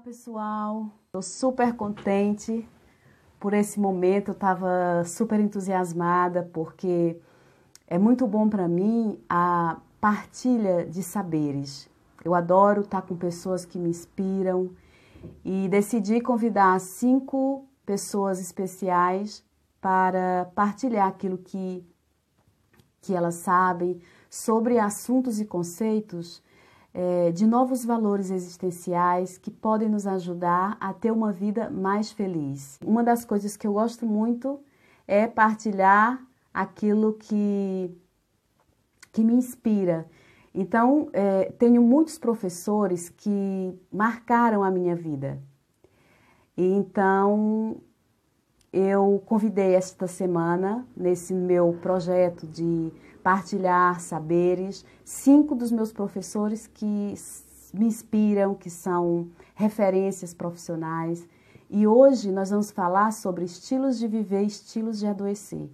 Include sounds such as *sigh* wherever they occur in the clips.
pessoal. Estou super contente por esse momento. Eu estava super entusiasmada porque é muito bom para mim a partilha de saberes. Eu adoro estar com pessoas que me inspiram e decidi convidar cinco pessoas especiais para partilhar aquilo que, que elas sabem sobre assuntos e conceitos é, de novos valores existenciais que podem nos ajudar a ter uma vida mais feliz. Uma das coisas que eu gosto muito é partilhar aquilo que, que me inspira. Então, é, tenho muitos professores que marcaram a minha vida. E então, eu convidei esta semana, nesse meu projeto de partilhar saberes, cinco dos meus professores que me inspiram, que são referências profissionais. E hoje nós vamos falar sobre estilos de viver, estilos de adoecer.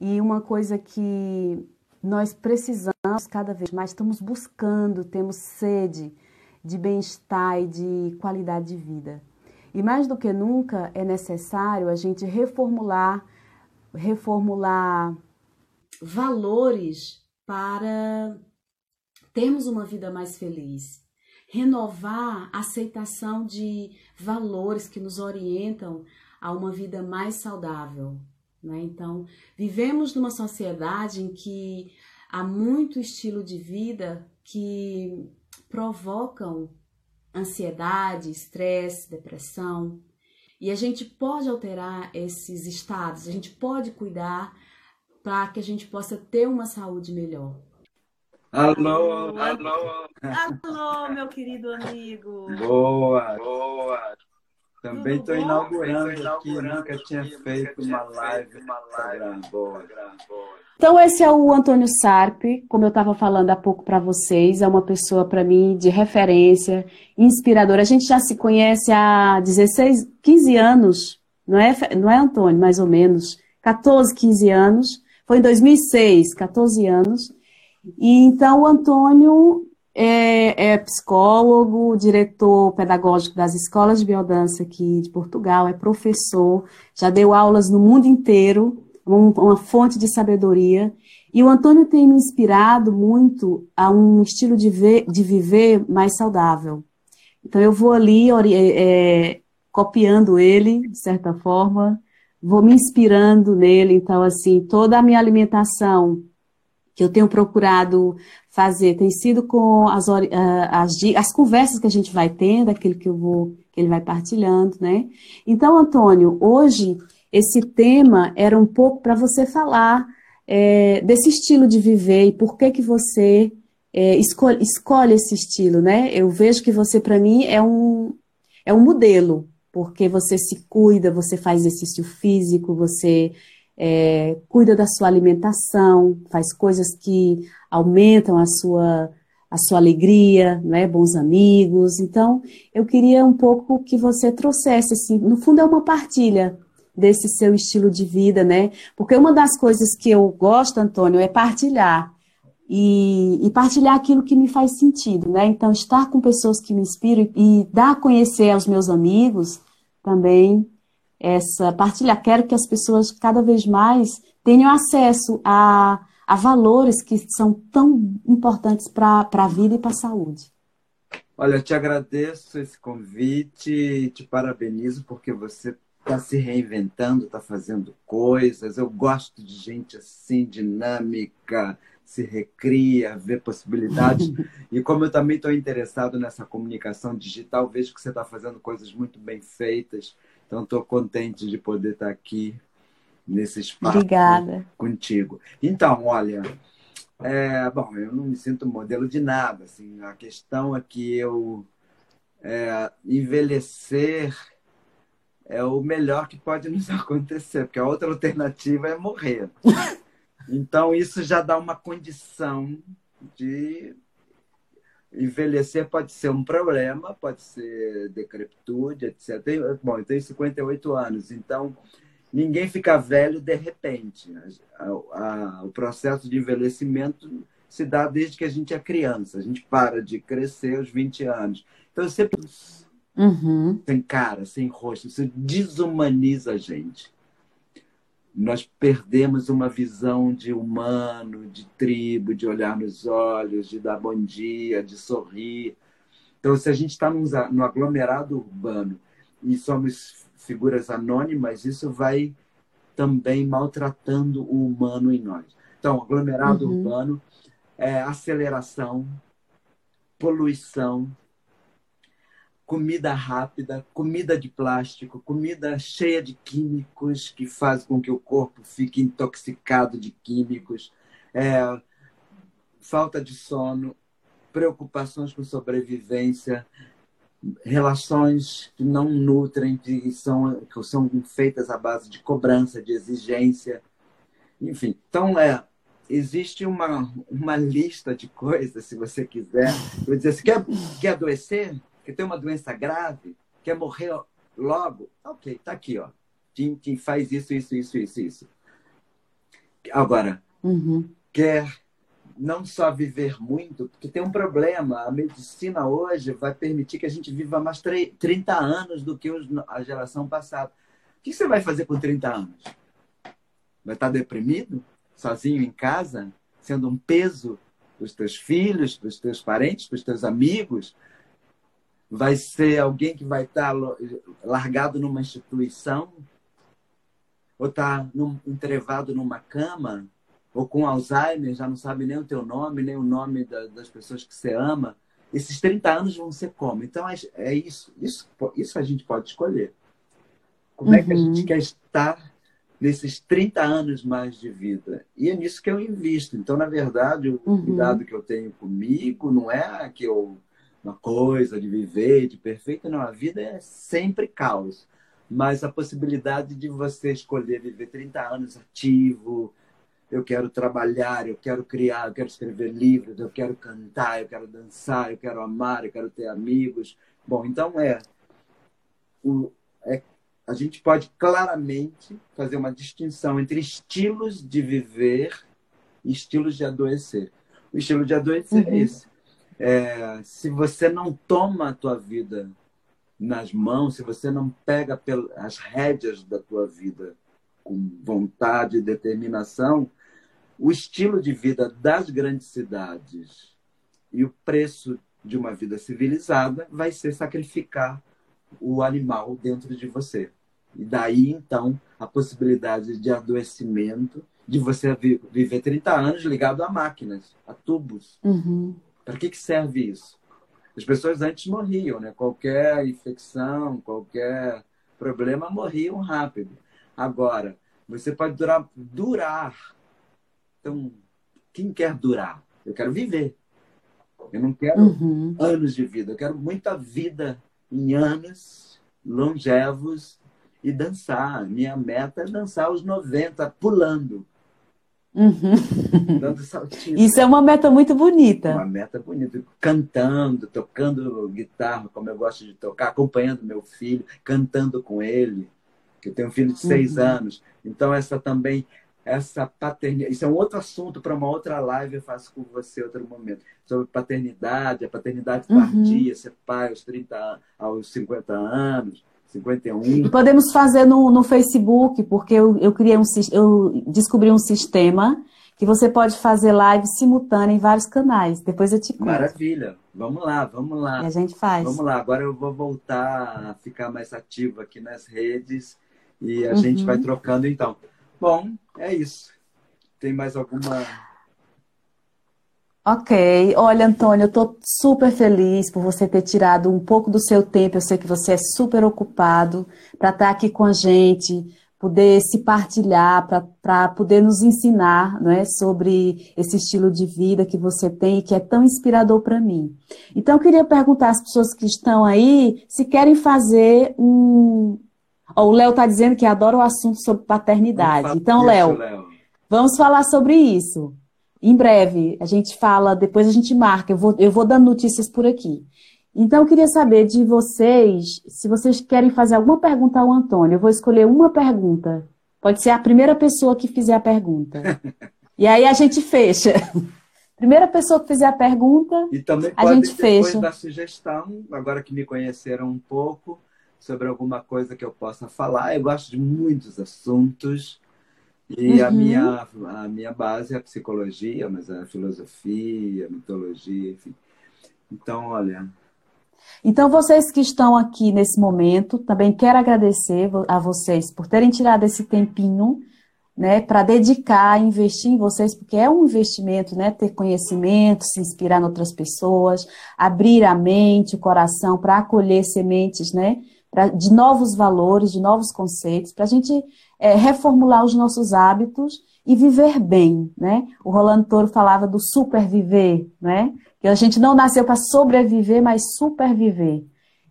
E uma coisa que nós precisamos cada vez mais, estamos buscando, temos sede de bem-estar e de qualidade de vida. E mais do que nunca é necessário a gente reformular, reformular valores para termos uma vida mais feliz. Renovar a aceitação de valores que nos orientam a uma vida mais saudável. Né? Então, vivemos numa sociedade em que há muito estilo de vida que provocam ansiedade, estresse, depressão. E a gente pode alterar esses estados, a gente pode cuidar para que a gente possa ter uma saúde melhor. Alô, alô. Alô, meu querido amigo. Boa, boa. Também estou inaugurando aqui, nunca tinha feito uma live no Instagram. Boa. Então esse é o Antônio Sarpe, como eu estava falando há pouco para vocês, é uma pessoa para mim de referência, inspiradora. A gente já se conhece há 16, 15 anos, não é, não é Antônio, mais ou menos, 14, 15 anos. Foi em 2006, 14 anos. E então o Antônio é, é, psicólogo, diretor pedagógico das escolas de biodança aqui de Portugal, é professor, já deu aulas no mundo inteiro, um, uma fonte de sabedoria. E o Antônio tem me inspirado muito a um estilo de, ver, de viver mais saudável. Então eu vou ali é, é, copiando ele, de certa forma, vou me inspirando nele. Então, assim, toda a minha alimentação que eu tenho procurado fazer tem sido com as, as, as conversas que a gente vai tendo, aquilo que eu vou, que ele vai partilhando, né? Então, Antônio, hoje esse tema era um pouco para você falar é, desse estilo de viver e por que que você é, escolhe, escolhe esse estilo, né? Eu vejo que você, para mim, é um, é um modelo porque você se cuida, você faz exercício físico, você é, cuida da sua alimentação, faz coisas que aumentam a sua, a sua alegria, né? bons amigos. Então, eu queria um pouco que você trouxesse, assim, no fundo é uma partilha desse seu estilo de vida, né? Porque uma das coisas que eu gosto, Antônio, é partilhar. E, e, partilhar aquilo que me faz sentido, né? Então, estar com pessoas que me inspiram e dar a conhecer aos meus amigos também essa partilhar. Quero que as pessoas cada vez mais tenham acesso a, a valores que são tão importantes para a vida e para a saúde. Olha, eu te agradeço esse convite, te parabenizo porque você está se reinventando, está fazendo coisas. Eu gosto de gente assim, dinâmica, se recria, vê possibilidades. e como eu também estou interessado nessa comunicação digital, vejo que você está fazendo coisas muito bem feitas. Então, estou contente de poder estar tá aqui nesse espaço Obrigada. contigo. Então, olha, é, bom, eu não me sinto modelo de nada. Assim, a questão é que eu é, envelhecer é o melhor que pode nos *laughs* acontecer, porque a outra alternativa é morrer. Então, isso já dá uma condição de envelhecer pode ser um problema, pode ser decrepitude, etc. Bom, eu tenho 58 anos, então ninguém fica velho de repente. A, a, o processo de envelhecimento se dá desde que a gente é criança. A gente para de crescer aos 20 anos. Então, eu sempre uhum. sem cara, sem rosto. Isso desumaniza a gente. Nós perdemos uma visão de humano, de tribo, de olhar nos olhos, de dar bom dia, de sorrir. Então, se a gente está no aglomerado urbano e somos figuras anônimas, isso vai também maltratando o humano em nós. Então, aglomerado uhum. urbano é aceleração, poluição, comida rápida, comida de plástico, comida cheia de químicos que faz com que o corpo fique intoxicado de químicos, é, falta de sono, preocupações com sobrevivência, relações que não nutrem, que são, que são feitas à base de cobrança, de exigência, enfim. Então, é, existe uma, uma lista de coisas, se você quiser. Eu dizer, você quer, quer adoecer? Quer ter uma doença grave? Quer morrer logo? Ok, tá aqui, ó. Tim, Tim faz isso, isso, isso, isso, isso. Agora, uhum. quer não só viver muito, porque tem um problema. A medicina hoje vai permitir que a gente viva mais 30 anos do que a geração passada. O que você vai fazer com 30 anos? Vai estar deprimido? Sozinho em casa? Sendo um peso para os teus filhos, para os teus parentes, para os teus amigos? Vai ser alguém que vai estar largado numa instituição? Ou estar num, entrevado numa cama? ou com Alzheimer, já não sabe nem o teu nome, nem o nome da, das pessoas que você ama, esses 30 anos vão ser como? Então, é, é isso, isso. Isso a gente pode escolher. Como uhum. é que a gente uhum. quer estar nesses 30 anos mais de vida? E é nisso que eu invisto. Então, na verdade, o uhum. cuidado que eu tenho comigo não é que eu uma coisa de viver de perfeito, não. A vida é sempre caos. Mas a possibilidade de você escolher viver 30 anos ativo, eu quero trabalhar, eu quero criar, eu quero escrever livros, eu quero cantar, eu quero dançar, eu quero amar, eu quero ter amigos. Bom, então é, o, é a gente pode claramente fazer uma distinção entre estilos de viver e estilos de adoecer. O estilo de adoecer é uhum. é esse. É, se você não toma a tua vida nas mãos, se você não pega as rédeas da tua vida com vontade e determinação, o estilo de vida das grandes cidades e o preço de uma vida civilizada vai ser sacrificar o animal dentro de você. E daí, então, a possibilidade de adoecimento, de você viver 30 anos ligado a máquinas, a tubos. Uhum. Para que, que serve isso? As pessoas antes morriam, né? Qualquer infecção, qualquer problema, morriam rápido. Agora, você pode durar, durar então, quem quer durar? Eu quero viver. Eu não quero uhum. anos de vida. Eu quero muita vida em anos longevos e dançar. Minha meta é dançar aos 90, pulando. Uhum. Dando saltinho. Isso é uma meta muito bonita. Uma meta bonita. Cantando, tocando guitarra, como eu gosto de tocar, acompanhando meu filho, cantando com ele. Eu tenho um filho de seis uhum. anos. Então, essa também essa paternidade. Isso é um outro assunto para uma outra live eu faço com você outro momento. Sobre paternidade, a paternidade tardia, uhum. ser pai aos 30, aos 50 anos, 51. E podemos fazer no, no Facebook, porque eu, eu criei um eu descobri um sistema que você pode fazer live simultânea em vários canais. Depois eu te conto. Maravilha. Vamos lá, vamos lá. E a gente faz. Vamos lá. Agora eu vou voltar a ficar mais ativo aqui nas redes e a uhum. gente vai trocando então. Bom, é isso. Tem mais alguma. Ok. Olha, Antônio, eu estou super feliz por você ter tirado um pouco do seu tempo. Eu sei que você é super ocupado para estar tá aqui com a gente, poder se partilhar, para poder nos ensinar não é, sobre esse estilo de vida que você tem e que é tão inspirador para mim. Então, eu queria perguntar às pessoas que estão aí se querem fazer um, o Léo está dizendo que adora o assunto sobre paternidade. Então, Léo, vamos falar sobre isso. Em breve, a gente fala, depois a gente marca, eu vou, eu vou dando notícias por aqui. Então, eu queria saber de vocês, se vocês querem fazer alguma pergunta ao Antônio. Eu vou escolher uma pergunta. Pode ser a primeira pessoa que fizer a pergunta. *laughs* e aí a gente fecha. *laughs* Primeira pessoa que fizer a pergunta, e também a gente fecha. dar sugestão, agora que me conheceram um pouco, sobre alguma coisa que eu possa falar. Eu gosto de muitos assuntos. E uhum. a, minha, a minha base é a psicologia, mas é a filosofia, a mitologia, enfim. Então, olha. Então, vocês que estão aqui nesse momento, também quero agradecer a vocês por terem tirado esse tempinho né, para dedicar, investir em vocês, porque é um investimento, né, ter conhecimento, se inspirar em outras pessoas, abrir a mente, o coração para acolher sementes, né, pra, de novos valores, de novos conceitos, para a gente é, reformular os nossos hábitos e viver bem, né? O Rolando Toro falava do superviver, né? Que a gente não nasceu para sobreviver, mas superviver.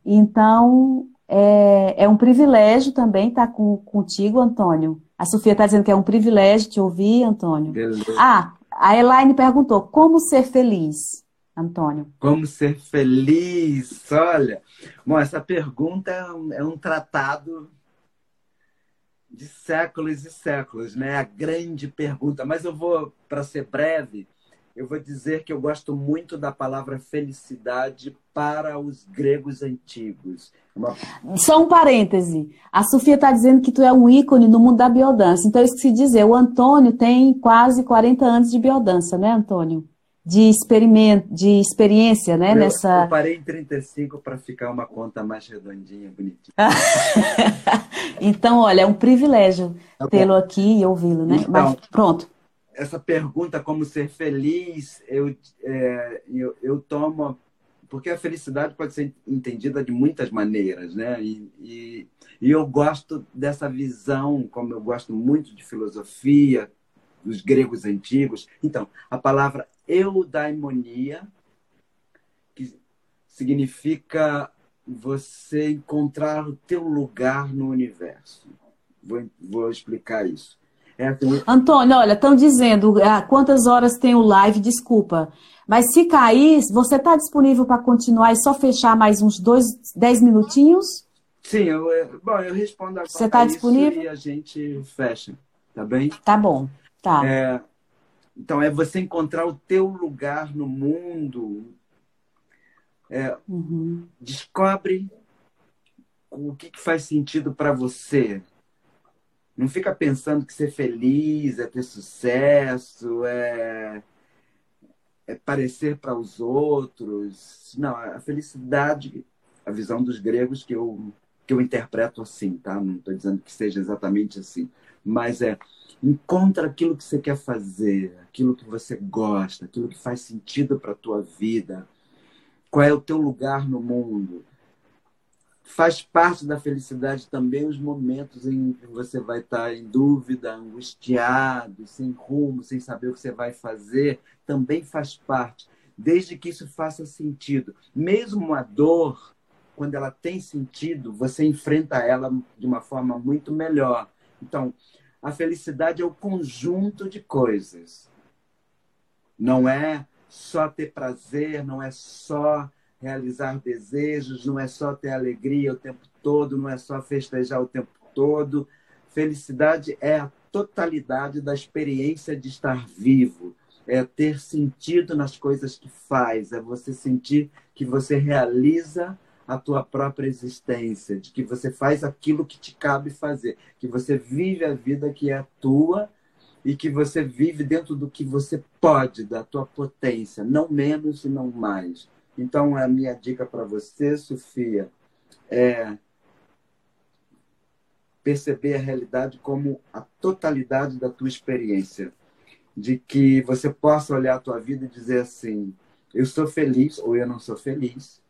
Então, é, é um privilégio também estar com, contigo, Antônio, a Sofia está dizendo que é um privilégio te ouvir, Antônio. Beleza. Ah, a Elaine perguntou: como ser feliz, Antônio? Como ser feliz? Olha, bom, essa pergunta é um tratado de séculos e séculos, né? A grande pergunta. Mas eu vou, para ser breve, eu vou dizer que eu gosto muito da palavra felicidade para os gregos antigos. Uma... Só um parêntese. A Sofia está dizendo que tu é um ícone no mundo da biodança. Então, isso que se dizer, o Antônio tem quase 40 anos de biodança, né, Antônio? De experimento, de experiência, né? Eu, nessa... eu parei em 35 para ficar uma conta mais redondinha, bonitinha. *laughs* então, olha, é um privilégio tá tê-lo aqui e ouvi-lo, né? Então, Mas pronto essa pergunta como ser feliz, eu, é, eu, eu tomo. Porque a felicidade pode ser entendida de muitas maneiras, né? E, e, e eu gosto dessa visão, como eu gosto muito de filosofia, dos gregos antigos. Então, a palavra eudaimonia, que significa você encontrar o teu lugar no universo. Vou, vou explicar isso. É assim. Antônio, olha, estão dizendo ah, quantas horas tem o live, desculpa. Mas se cair, você está disponível para continuar e só fechar mais uns dois, dez minutinhos? Sim, eu, bom, eu respondo agora. Você está disponível? E a gente fecha, tá bem? Tá bom, tá. É, então, é você encontrar o teu lugar no mundo. É, uhum. Descobre o que, que faz sentido para você. Não fica pensando que ser feliz é ter sucesso, é, é parecer para os outros. Não, a felicidade, a visão dos gregos que eu, que eu interpreto assim, tá? Não estou dizendo que seja exatamente assim. Mas é encontra aquilo que você quer fazer, aquilo que você gosta, aquilo que faz sentido para a tua vida. Qual é o teu lugar no mundo? faz parte da felicidade também os momentos em que você vai estar em dúvida, angustiado, sem rumo, sem saber o que você vai fazer, também faz parte, desde que isso faça sentido. Mesmo a dor, quando ela tem sentido, você enfrenta ela de uma forma muito melhor. Então, a felicidade é o conjunto de coisas. Não é só ter prazer, não é só realizar desejos, não é só ter alegria o tempo todo, não é só festejar o tempo todo. Felicidade é a totalidade da experiência de estar vivo, é ter sentido nas coisas que faz, é você sentir que você realiza a tua própria existência, de que você faz aquilo que te cabe fazer, que você vive a vida que é tua e que você vive dentro do que você pode, da tua potência, não menos e não mais. Então, a minha dica para você, Sofia, é perceber a realidade como a totalidade da tua experiência, de que você possa olhar a tua vida e dizer assim: eu sou feliz ou eu não sou feliz,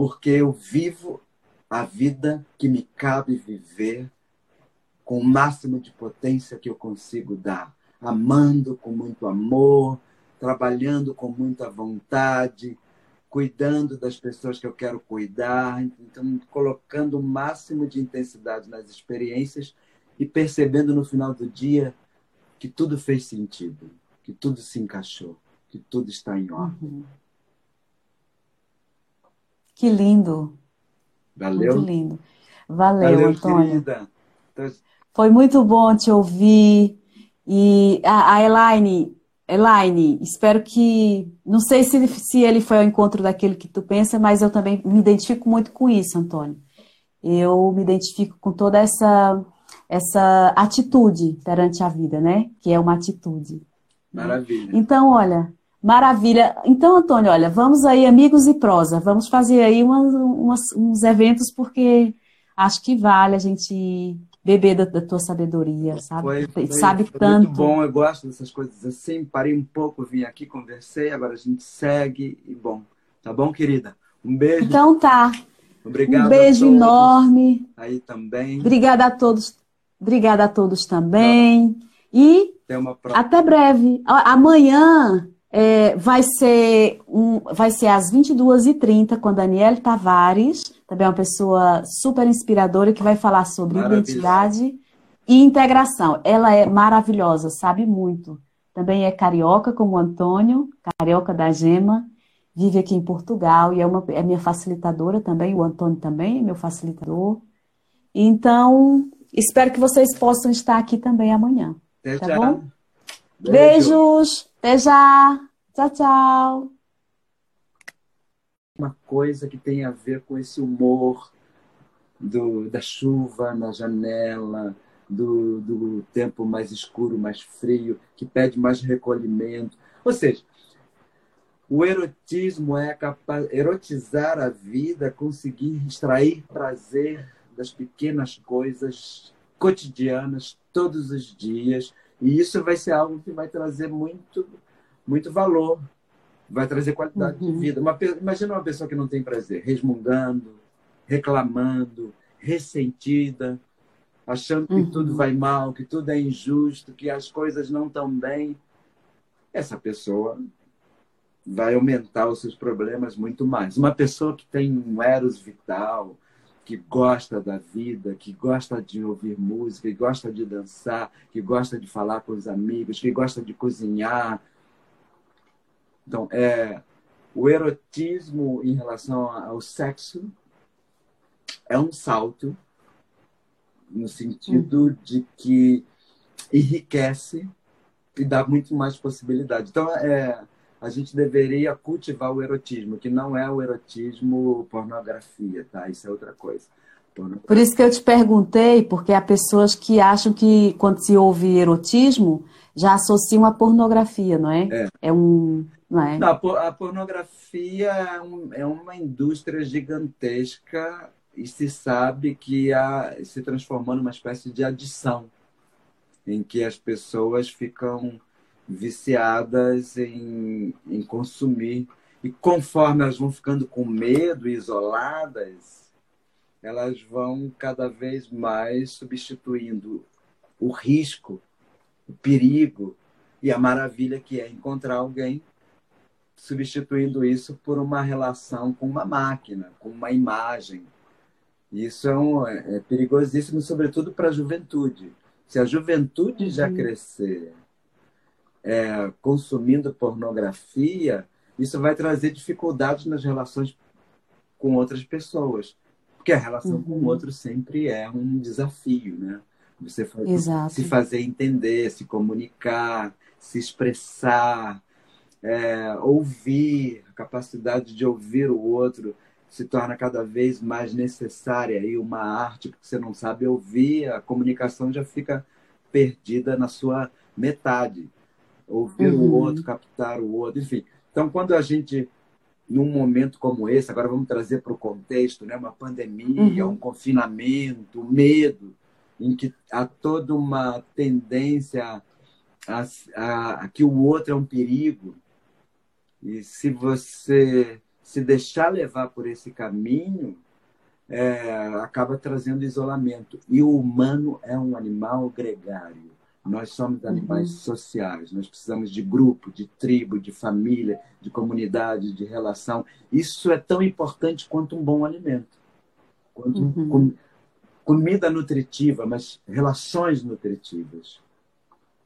porque eu vivo a vida que me cabe viver com o máximo de potência que eu consigo dar, amando com muito amor, trabalhando com muita vontade, cuidando das pessoas que eu quero cuidar, então colocando o máximo de intensidade nas experiências e percebendo no final do dia que tudo fez sentido, que tudo se encaixou, que tudo está em ordem. Uhum. Que lindo. Valeu. Muito lindo. Valeu, Valeu Antônio. Foi muito bom te ouvir. E a, a Elaine, Elaine, espero que. Não sei se, se ele foi ao encontro daquele que tu pensa, mas eu também me identifico muito com isso, Antônio. Eu me identifico com toda essa, essa atitude perante a vida, né? Que é uma atitude. Maravilha. Então, olha, maravilha. Então, Antônio, olha, vamos aí, amigos e prosa, vamos fazer aí umas, umas, uns eventos, porque acho que vale a gente beber da, da tua sabedoria, sabe? Foi, foi, sabe foi tanto. Muito bom, eu gosto dessas coisas assim. Parei um pouco, vim aqui, conversei, agora a gente segue e bom. Tá bom, querida? Um beijo. Então tá. Obrigado. Um beijo enorme. Aí também. Obrigada a todos. Obrigada a todos também. E até breve. Amanhã é, vai, ser um, vai ser às 22h30 com a Tavares, também uma pessoa super inspiradora que vai falar sobre identidade e integração. Ela é maravilhosa, sabe muito. Também é carioca, como o Antônio, carioca da Gema, vive aqui em Portugal e é, uma, é minha facilitadora também. O Antônio também é meu facilitador. Então, espero que vocês possam estar aqui também amanhã. Até tá já. bom? Beijo. Beijos. Até já. Tchau, tchau. Uma coisa que tem a ver com esse humor do, da chuva na janela, do, do tempo mais escuro, mais frio, que pede mais recolhimento. Ou seja, o erotismo é capaz, erotizar a vida, conseguir extrair prazer das pequenas coisas cotidianas todos os dias e isso vai ser algo que vai trazer muito, muito valor, vai trazer qualidade uhum. de vida. Uma, imagina uma pessoa que não tem prazer, resmungando, reclamando, ressentida, achando que uhum. tudo vai mal, que tudo é injusto, que as coisas não estão bem. Essa pessoa vai aumentar os seus problemas muito mais. Uma pessoa que tem um eros vital, que gosta da vida, que gosta de ouvir música, que gosta de dançar, que gosta de falar com os amigos, que gosta de cozinhar. Então, é, o erotismo em relação ao sexo é um salto no sentido uhum. de que enriquece e dá muito mais possibilidade. Então, é, a gente deveria cultivar o erotismo, que não é o erotismo pornografia, tá? Isso é outra coisa. Por isso que eu te perguntei, porque há pessoas que acham que quando se ouve erotismo, já associam a pornografia, não é? É, é um. Não é? Não, a pornografia é, um, é uma indústria gigantesca e se sabe que a, se transformou numa espécie de adição, em que as pessoas ficam viciadas em, em consumir. E conforme elas vão ficando com medo, isoladas, elas vão cada vez mais substituindo o risco, o perigo e a maravilha que é encontrar alguém, substituindo isso por uma relação com uma máquina, com uma imagem. Isso é, um, é perigosíssimo, sobretudo para a juventude. Se a juventude já uhum. crescer é, consumindo pornografia, isso vai trazer dificuldades nas relações com outras pessoas. Porque a relação uhum. com o uhum. outro sempre é um desafio, né? Você se fazer entender, se comunicar, se expressar, é, ouvir, a capacidade de ouvir o outro se torna cada vez mais necessária e uma arte, porque você não sabe ouvir, a comunicação já fica perdida na sua metade ouvir uhum. o outro, captar o outro, enfim. Então, quando a gente, num momento como esse, agora vamos trazer para o contexto, né, uma pandemia, uhum. um confinamento, medo, em que há toda uma tendência a, a, a que o outro é um perigo, e se você se deixar levar por esse caminho, é, acaba trazendo isolamento. E o humano é um animal gregário. Nós somos animais uhum. sociais, nós precisamos de grupo, de tribo, de família, de comunidade, de relação. Isso é tão importante quanto um bom alimento. Quanto uhum. com, comida nutritiva, mas relações nutritivas.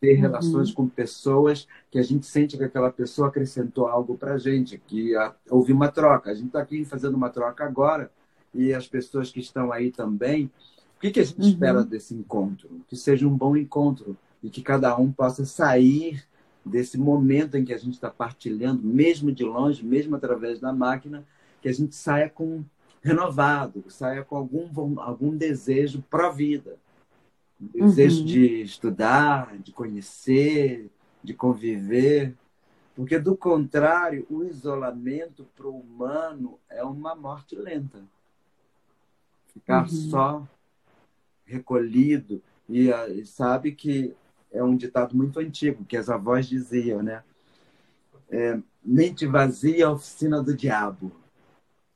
Ter uhum. relações com pessoas que a gente sente que aquela pessoa acrescentou algo para a gente, que a, houve uma troca. A gente está aqui fazendo uma troca agora e as pessoas que estão aí também o que, que a gente uhum. espera desse encontro? Que seja um bom encontro e que cada um possa sair desse momento em que a gente está partilhando, mesmo de longe, mesmo através da máquina, que a gente saia com renovado, saia com algum, algum desejo pró-vida. Desejo uhum. de estudar, de conhecer, de conviver. Porque, do contrário, o isolamento para o humano é uma morte lenta. Ficar uhum. só, recolhido. E, e sabe que é um ditado muito antigo, que as avós diziam, né? É, mente vazia, oficina do diabo.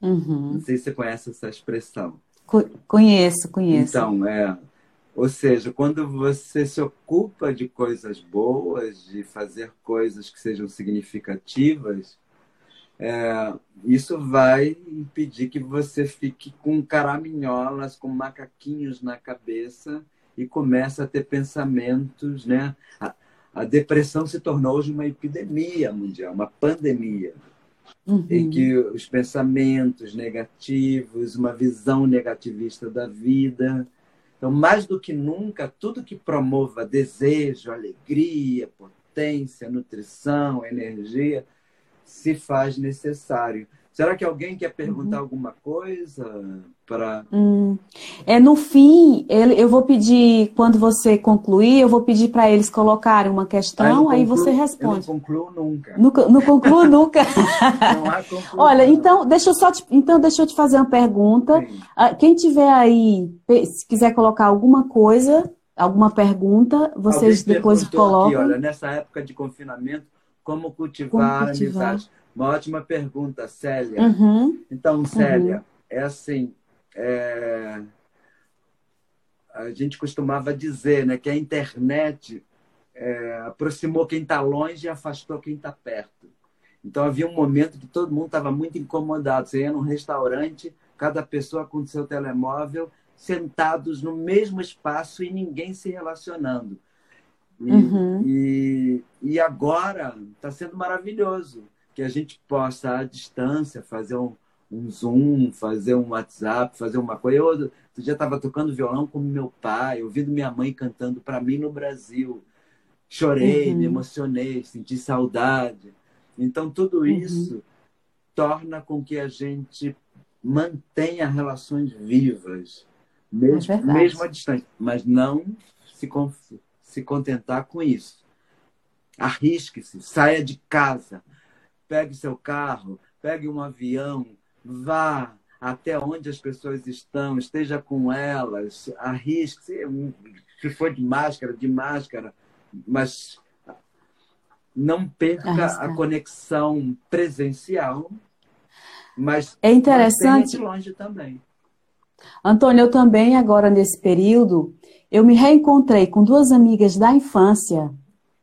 Uhum. Não sei se você conhece essa expressão. Conheço, conheço. Então, é. Ou seja, quando você se ocupa de coisas boas, de fazer coisas que sejam significativas, é, isso vai impedir que você fique com caraminholas, com macaquinhos na cabeça e comece a ter pensamentos, né? A, a depressão se tornou hoje uma epidemia mundial, uma pandemia uhum. em que os pensamentos negativos, uma visão negativista da vida. Então, mais do que nunca, tudo que promova desejo, alegria, potência, nutrição, energia, se faz necessário. Será que alguém quer perguntar uhum. alguma coisa para? Hum. É no fim, ele, eu vou pedir quando você concluir, eu vou pedir para eles colocarem uma questão, aí você responde. Eu não concluo nunca. Não, não concluo *laughs* nunca. não há conclusão. Olha, então deixa eu só te, então deixa eu te fazer uma pergunta. Sim. Ah, quem tiver aí, se quiser colocar alguma coisa, alguma pergunta, vocês Alguém depois colocam. Aqui, olha, nessa época de confinamento, como cultivar, como cultivar? amizade uma ótima pergunta, Célia. Uhum. Então, Célia, uhum. é assim, é... a gente costumava dizer né, que a internet é, aproximou quem está longe e afastou quem está perto. Então, havia um momento que todo mundo estava muito incomodado. Você ia num restaurante, cada pessoa com seu telemóvel, sentados no mesmo espaço e ninguém se relacionando. E, uhum. e, e agora está sendo maravilhoso que a gente possa, à distância, fazer um, um Zoom, fazer um WhatsApp, fazer uma coisa. Eu outro dia estava tocando violão com meu pai, ouvindo minha mãe cantando para mim no Brasil. Chorei, uhum. me emocionei, senti saudade. Então, tudo uhum. isso uhum. torna com que a gente mantenha relações vivas, mesmo, é mesmo à distância, mas não se, se contentar com isso. Arrisque-se, saia de casa, pegue seu carro, pegue um avião, vá até onde as pessoas estão, esteja com elas, arrisque, se for de máscara, de máscara, mas não perca a conexão presencial, mas é interessante. longe também. Antônio, eu também agora nesse período, eu me reencontrei com duas amigas da infância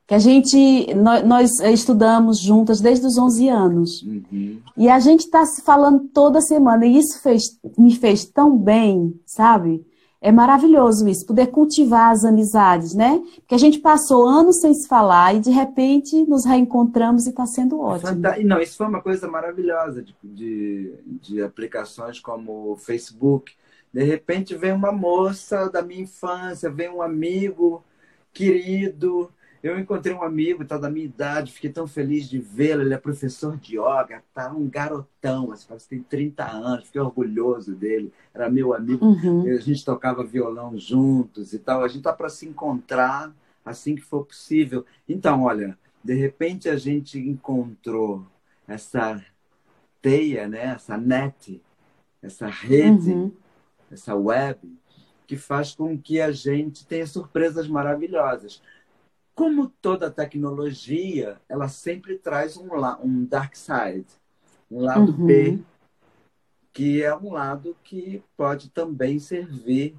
que a gente nós, nós, estudamos juntas desde os 11 anos uhum. e a gente está se falando toda semana e isso fez, me fez tão bem, sabe? É maravilhoso isso, poder cultivar as amizades, né? Porque a gente passou anos sem se falar e de repente nos reencontramos e está sendo ótimo. Não, isso foi uma coisa maravilhosa de, de, de aplicações como o Facebook. De repente vem uma moça da minha infância, vem um amigo querido eu encontrei um amigo, tá da minha idade, fiquei tão feliz de vê-lo. Ele é professor de yoga, tá um garotão, assim, parece que tem 30 anos, fiquei orgulhoso dele. Era meu amigo, uhum. a gente tocava violão juntos e tal. A gente tá para se encontrar assim que for possível. Então, olha, de repente a gente encontrou essa teia, né? essa net, essa rede, uhum. essa web, que faz com que a gente tenha surpresas maravilhosas. Como toda tecnologia, ela sempre traz um, um dark side, um lado uhum. B, que é um lado que pode também servir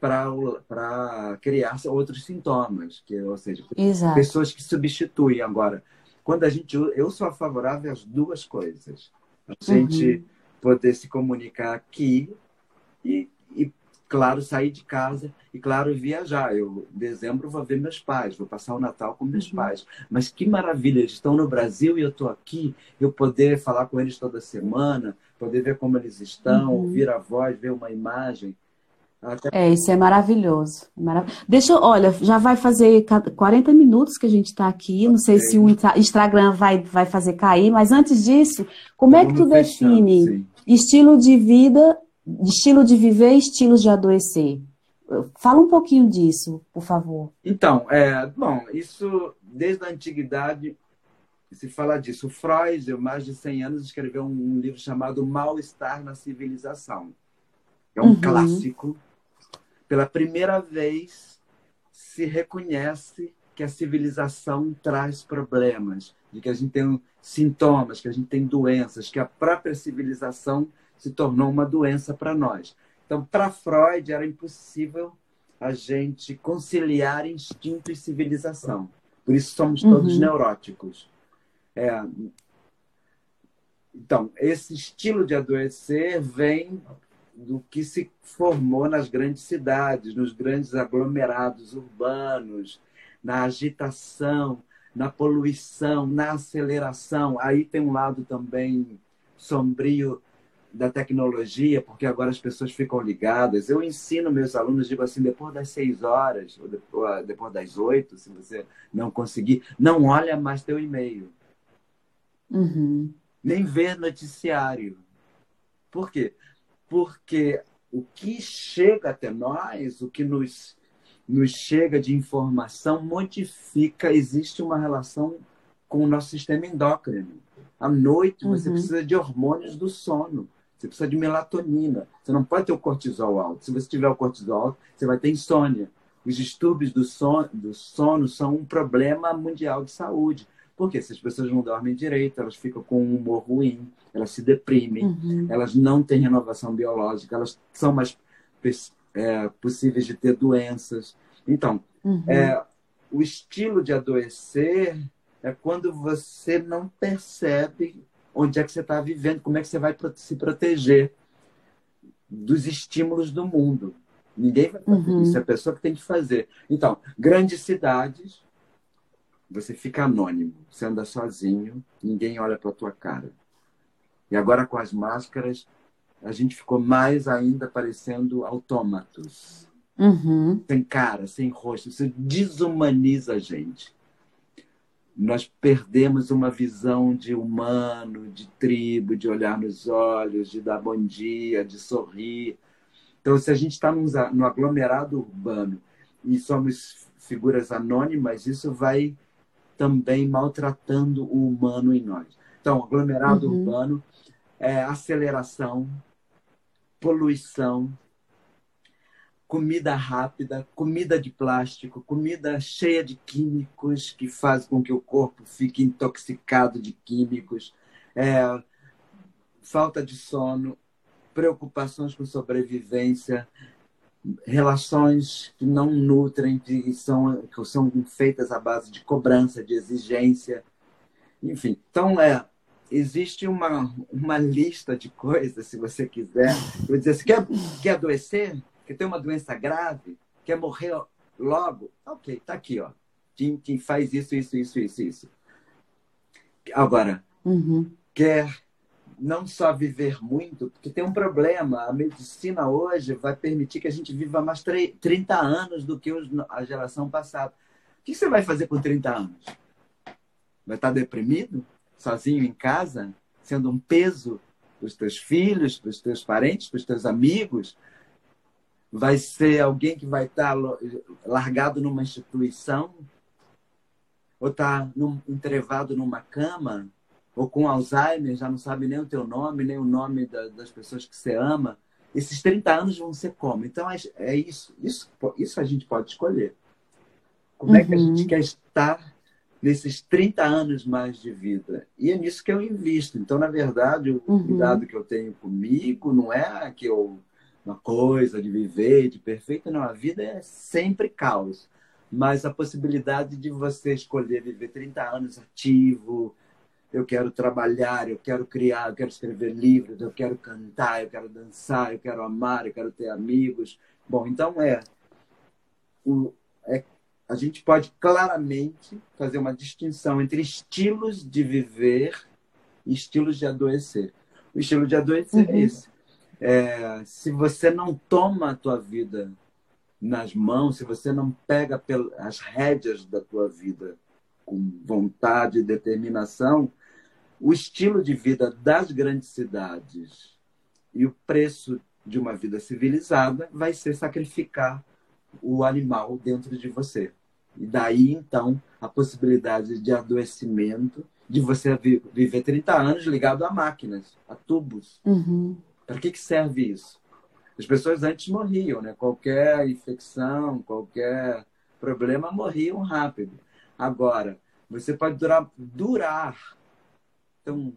para criar outros sintomas, que, ou seja, Exato. pessoas que substituem. Agora, quando a gente. Eu sou favorável às duas coisas. A gente uhum. poder se comunicar aqui e claro, sair de casa e, claro, viajar. Eu, em dezembro, vou ver meus pais, vou passar o Natal com meus uhum. pais. Mas que maravilha, eles estão no Brasil e eu estou aqui, eu poder falar com eles toda semana, poder ver como eles estão, uhum. ouvir a voz, ver uma imagem. Até... É, isso é maravilhoso. Marav... Deixa, olha, já vai fazer 40 minutos que a gente está aqui. Não sei se o Instagram vai, vai fazer cair, mas antes disso, como é que tu define sim. estilo de vida, estilo de viver e estilos de adoecer? Fala um pouquinho disso, por favor. Então, é, bom, isso desde a antiguidade se fala disso. O Freud, há mais de 100 anos, escreveu um livro chamado Mal-Estar na Civilização. É um uhum. clássico pela primeira vez se reconhece que a civilização traz problemas, de que a gente tem sintomas, que a gente tem doenças, que a própria civilização se tornou uma doença para nós. Então, para Freud, era impossível a gente conciliar instinto e civilização. Por isso somos todos uhum. neuróticos. É... Então, esse estilo de adoecer vem do que se formou nas grandes cidades, nos grandes aglomerados urbanos, na agitação, na poluição, na aceleração. Aí tem um lado também sombrio da tecnologia, porque agora as pessoas ficam ligadas. Eu ensino meus alunos, digo assim, depois das seis horas, ou depois das oito, se você não conseguir, não olha mais teu e-mail. Uhum. Nem ver noticiário. Por quê? porque o que chega até nós, o que nos, nos chega de informação, modifica, existe uma relação com o nosso sistema endócrino. À noite, você uhum. precisa de hormônios do sono. Você precisa de melatonina. Você não pode ter o cortisol alto. Se você tiver o cortisol alto, você vai ter insônia. Os distúrbios do sono, do sono são um problema mundial de saúde. Porque se as pessoas não dormem direito, elas ficam com um humor ruim, elas se deprimem, uhum. elas não têm renovação biológica, elas são mais é, possíveis de ter doenças. Então, uhum. é, o estilo de adoecer é quando você não percebe onde é que você está vivendo, como é que você vai se proteger dos estímulos do mundo. Ninguém vai fazer uhum. isso, é a pessoa que tem que fazer. Então, grandes cidades, você fica anônimo, você anda sozinho, ninguém olha para tua cara. E agora com as máscaras, a gente ficou mais ainda parecendo autômatos. Uhum. Sem cara, sem rosto. Isso desumaniza a gente. Nós perdemos uma visão de humano, de tribo, de olhar nos olhos, de dar bom dia, de sorrir. Então, se a gente está no aglomerado urbano e somos figuras anônimas, isso vai também maltratando o humano em nós. Então, aglomerado uhum. urbano é aceleração, poluição, comida rápida, comida de plástico, comida cheia de químicos que faz com que o corpo fique intoxicado de químicos, é, falta de sono, preocupações com sobrevivência, relações que não nutrem, que são, que são feitas à base de cobrança, de exigência. Enfim, então é, existe uma, uma lista de coisas, *laughs* se você quiser. Eu dizer, você quer, quer adoecer? Quer ter uma doença grave? Quer morrer logo? Ok, está aqui, ó. Tim, Tim faz isso, isso, isso, isso, isso. Agora, uhum. quer não só viver muito, porque tem um problema. A medicina hoje vai permitir que a gente viva mais 30 anos do que a geração passada. O que você vai fazer com 30 anos? Vai estar deprimido? Sozinho em casa? Sendo um peso para os teus filhos, para os teus parentes, para os teus amigos? Vai ser alguém que vai estar largado numa instituição? Ou estar num, entrevado numa cama? ou com Alzheimer, já não sabe nem o teu nome, nem o nome da, das pessoas que você ama, esses 30 anos vão ser como? Então, é, é isso, isso. Isso a gente pode escolher. Como uhum. é que a uhum. gente quer estar nesses 30 anos mais de vida? E é nisso que eu invisto. Então, na verdade, o uhum. cuidado que eu tenho comigo não é que eu uma coisa de viver, de perfeito, não. A vida é sempre caos. Mas a possibilidade de você escolher viver 30 anos ativo, eu quero trabalhar, eu quero criar, eu quero escrever livros, eu quero cantar, eu quero dançar, eu quero amar, eu quero ter amigos. Bom, então é, o, é a gente pode claramente fazer uma distinção entre estilos de viver e estilos de adoecer. O estilo de adoecer é uhum. é esse. É, se você não toma a tua vida nas mãos, se você não pega as rédeas da tua vida com vontade e determinação, o estilo de vida das grandes cidades e o preço de uma vida civilizada vai ser sacrificar o animal dentro de você. E daí, então, a possibilidade de adoecimento, de você viver 30 anos ligado a máquinas, a tubos. Uhum. Para que, que serve isso? As pessoas antes morriam, né? Qualquer infecção, qualquer problema, morriam rápido. Agora, você pode durar, durar. Então,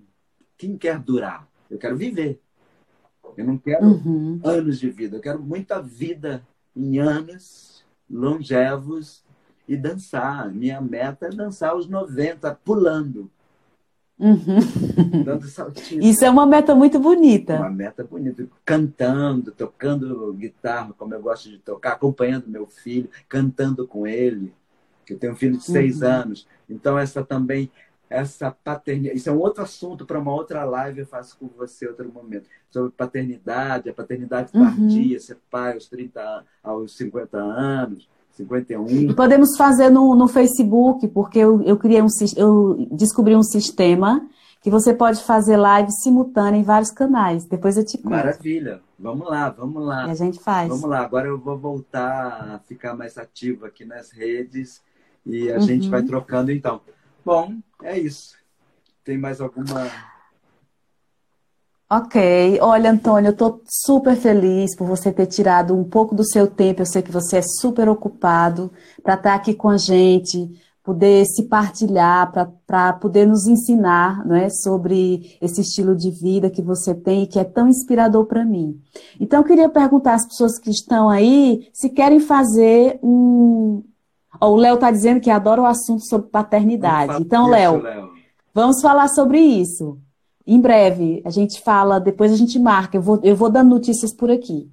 quem quer durar? Eu quero viver. Eu não quero uhum. anos de vida. Eu quero muita vida em anos longevos e dançar. Minha meta é dançar aos 90, pulando. Uhum. Dando saltinho. Isso é uma meta muito bonita. Uma meta bonita. Cantando, tocando guitarra, como eu gosto de tocar, acompanhando meu filho, cantando com ele. Eu tenho um filho de seis uhum. anos. Então, essa também, essa paternidade. Isso é um outro assunto para uma outra live eu faço com você outro momento. Sobre paternidade, a paternidade uhum. tardia, ser pai aos 30, aos 50 anos 51. E podemos fazer no, no Facebook, porque eu, eu criei um eu descobri um sistema que você pode fazer live simultânea em vários canais. Depois eu te conto. Maravilha. Vamos lá, vamos lá. E a gente faz. Vamos lá. Agora eu vou voltar a ficar mais ativo aqui nas redes e a uhum. gente vai trocando então. Bom, é isso. Tem mais alguma Ok, olha, Antônio, eu estou super feliz por você ter tirado um pouco do seu tempo. Eu sei que você é super ocupado para estar tá aqui com a gente, poder se partilhar, para poder nos ensinar não é, sobre esse estilo de vida que você tem e que é tão inspirador para mim. Então, eu queria perguntar às pessoas que estão aí se querem fazer um. Oh, o Léo está dizendo que adora o assunto sobre paternidade. Então, Léo, vamos falar sobre isso. Em breve, a gente fala, depois a gente marca, eu vou, eu vou dando notícias por aqui.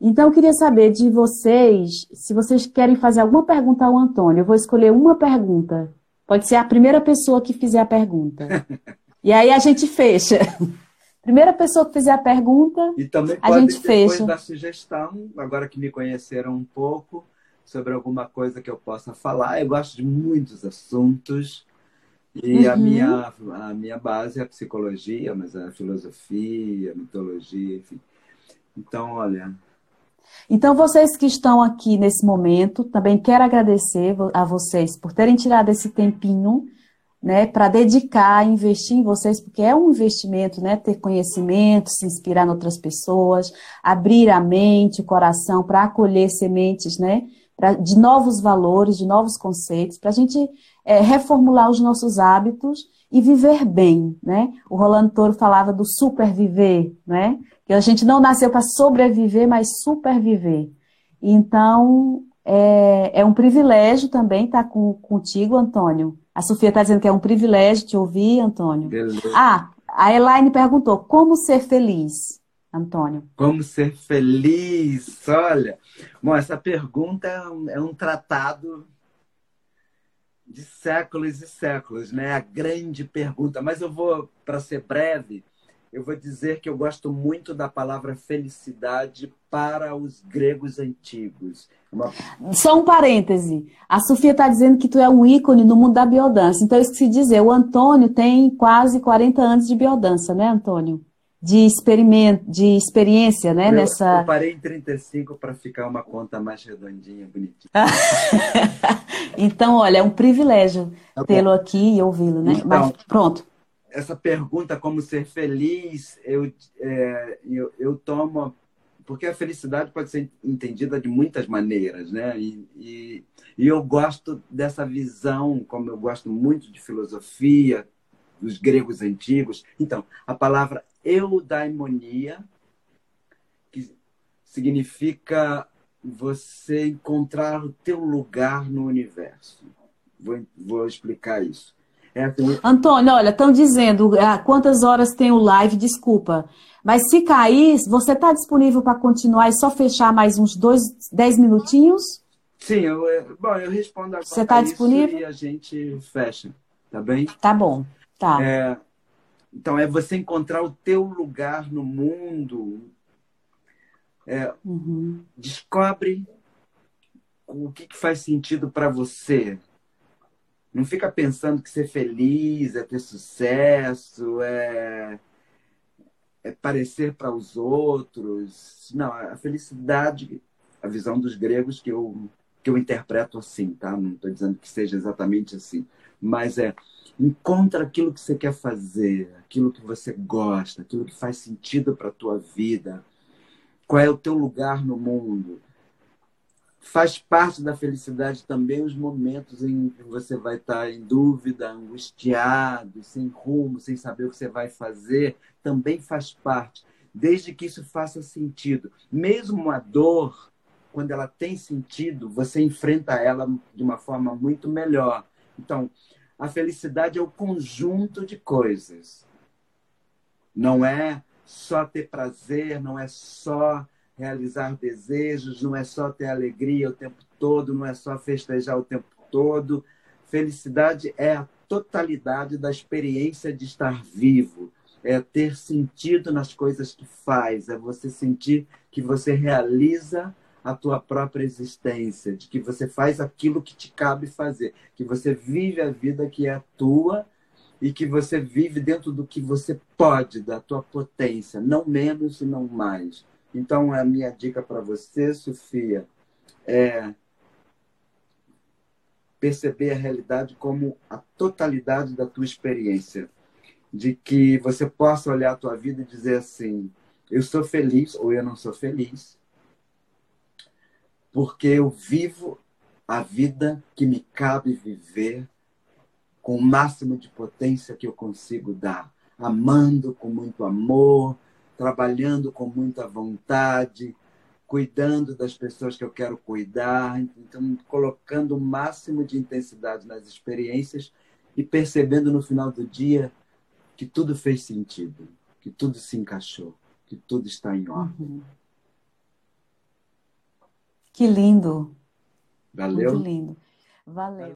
Então, eu queria saber de vocês, se vocês querem fazer alguma pergunta ao Antônio. Eu vou escolher uma pergunta. Pode ser a primeira pessoa que fizer a pergunta. *laughs* e aí a gente fecha. *laughs* Primeira pessoa que fizer a pergunta, e também a gente depois fecha. da sugestão, agora que me conheceram um pouco, sobre alguma coisa que eu possa falar. Eu gosto de muitos assuntos. E uhum. a, minha, a minha base é a psicologia, mas a filosofia, a mitologia, enfim. Então, olha. Então, vocês que estão aqui nesse momento, também quero agradecer a vocês por terem tirado esse tempinho né, para dedicar, investir em vocês, porque é um investimento, né, ter conhecimento, se inspirar em outras pessoas, abrir a mente, o coração para acolher sementes, né, pra, de novos valores, de novos conceitos, para a gente é, reformular os nossos hábitos e viver bem, né? O Rolando Toro falava do superviver, né? Que a gente não nasceu para sobreviver, mas superviver. Então, é, é um privilégio também estar com, contigo, Antônio. A Sofia está dizendo que é um privilégio te ouvir, Antônio. Beleza. Ah, a Elaine perguntou, como ser feliz, Antônio? Como ser feliz? Olha, bom, essa pergunta é um, é um tratado de séculos e séculos, né? A grande pergunta. Mas eu vou, para ser breve, eu vou dizer que eu gosto muito da palavra felicidade para os gregos antigos. Uma... Só um parêntese. A Sofia está dizendo que tu é um ícone no mundo da biodança. Então, isso que se dizer, o Antônio tem quase 40 anos de biodança, né, Antônio? De experimento, de experiência, né? Eu, nessa... eu parei em 35 para ficar uma conta mais redondinha, bonitinha. *laughs* então, olha, é um privilégio tá tê-lo aqui e ouvi-lo, né? Então, Mas pronto. Essa pergunta, como ser feliz, eu, é, eu, eu tomo. Porque a felicidade pode ser entendida de muitas maneiras, né? E, e, e eu gosto dessa visão, como eu gosto muito de filosofia, dos gregos antigos. Então, a palavra eudaimonia, que significa você encontrar o teu lugar no universo. Vou, vou explicar isso. É assim... Antônio, olha, estão dizendo ah, quantas horas tem o live, desculpa. Mas se cair, você está disponível para continuar e só fechar mais uns dois, dez minutinhos? Sim, eu, bom, eu respondo agora. Você está disponível? E a gente fecha, tá bem? Tá bom, tá. É, então, é você encontrar o teu lugar no mundo É, uhum. Descobre o que, que faz sentido para você. Não fica pensando que ser feliz é ter sucesso, é, é parecer para os outros. Não, a felicidade, a visão dos gregos que eu, que eu interpreto assim, tá? Não estou dizendo que seja exatamente assim, mas é encontra aquilo que você quer fazer, aquilo que você gosta, aquilo que faz sentido para a tua vida. Qual é o teu lugar no mundo? faz parte da felicidade também os momentos em que você vai estar em dúvida, angustiado, sem rumo, sem saber o que você vai fazer, também faz parte, desde que isso faça sentido. Mesmo a dor, quando ela tem sentido, você enfrenta ela de uma forma muito melhor. Então, a felicidade é o conjunto de coisas. Não é só ter prazer, não é só realizar desejos, não é só ter alegria o tempo todo, não é só festejar o tempo todo. Felicidade é a totalidade da experiência de estar vivo, é ter sentido nas coisas que faz, é você sentir que você realiza a tua própria existência, de que você faz aquilo que te cabe fazer, que você vive a vida que é tua e que você vive dentro do que você pode, da tua potência, não menos e não mais. Então, a minha dica para você, Sofia, é perceber a realidade como a totalidade da tua experiência. De que você possa olhar a tua vida e dizer assim: eu sou feliz ou eu não sou feliz, porque eu vivo a vida que me cabe viver com o máximo de potência que eu consigo dar, amando com muito amor, trabalhando com muita vontade, cuidando das pessoas que eu quero cuidar, então colocando o máximo de intensidade nas experiências e percebendo no final do dia que tudo fez sentido, que tudo se encaixou, que tudo está em ordem. Uhum. Que lindo. Valeu. Muito lindo. Valeu.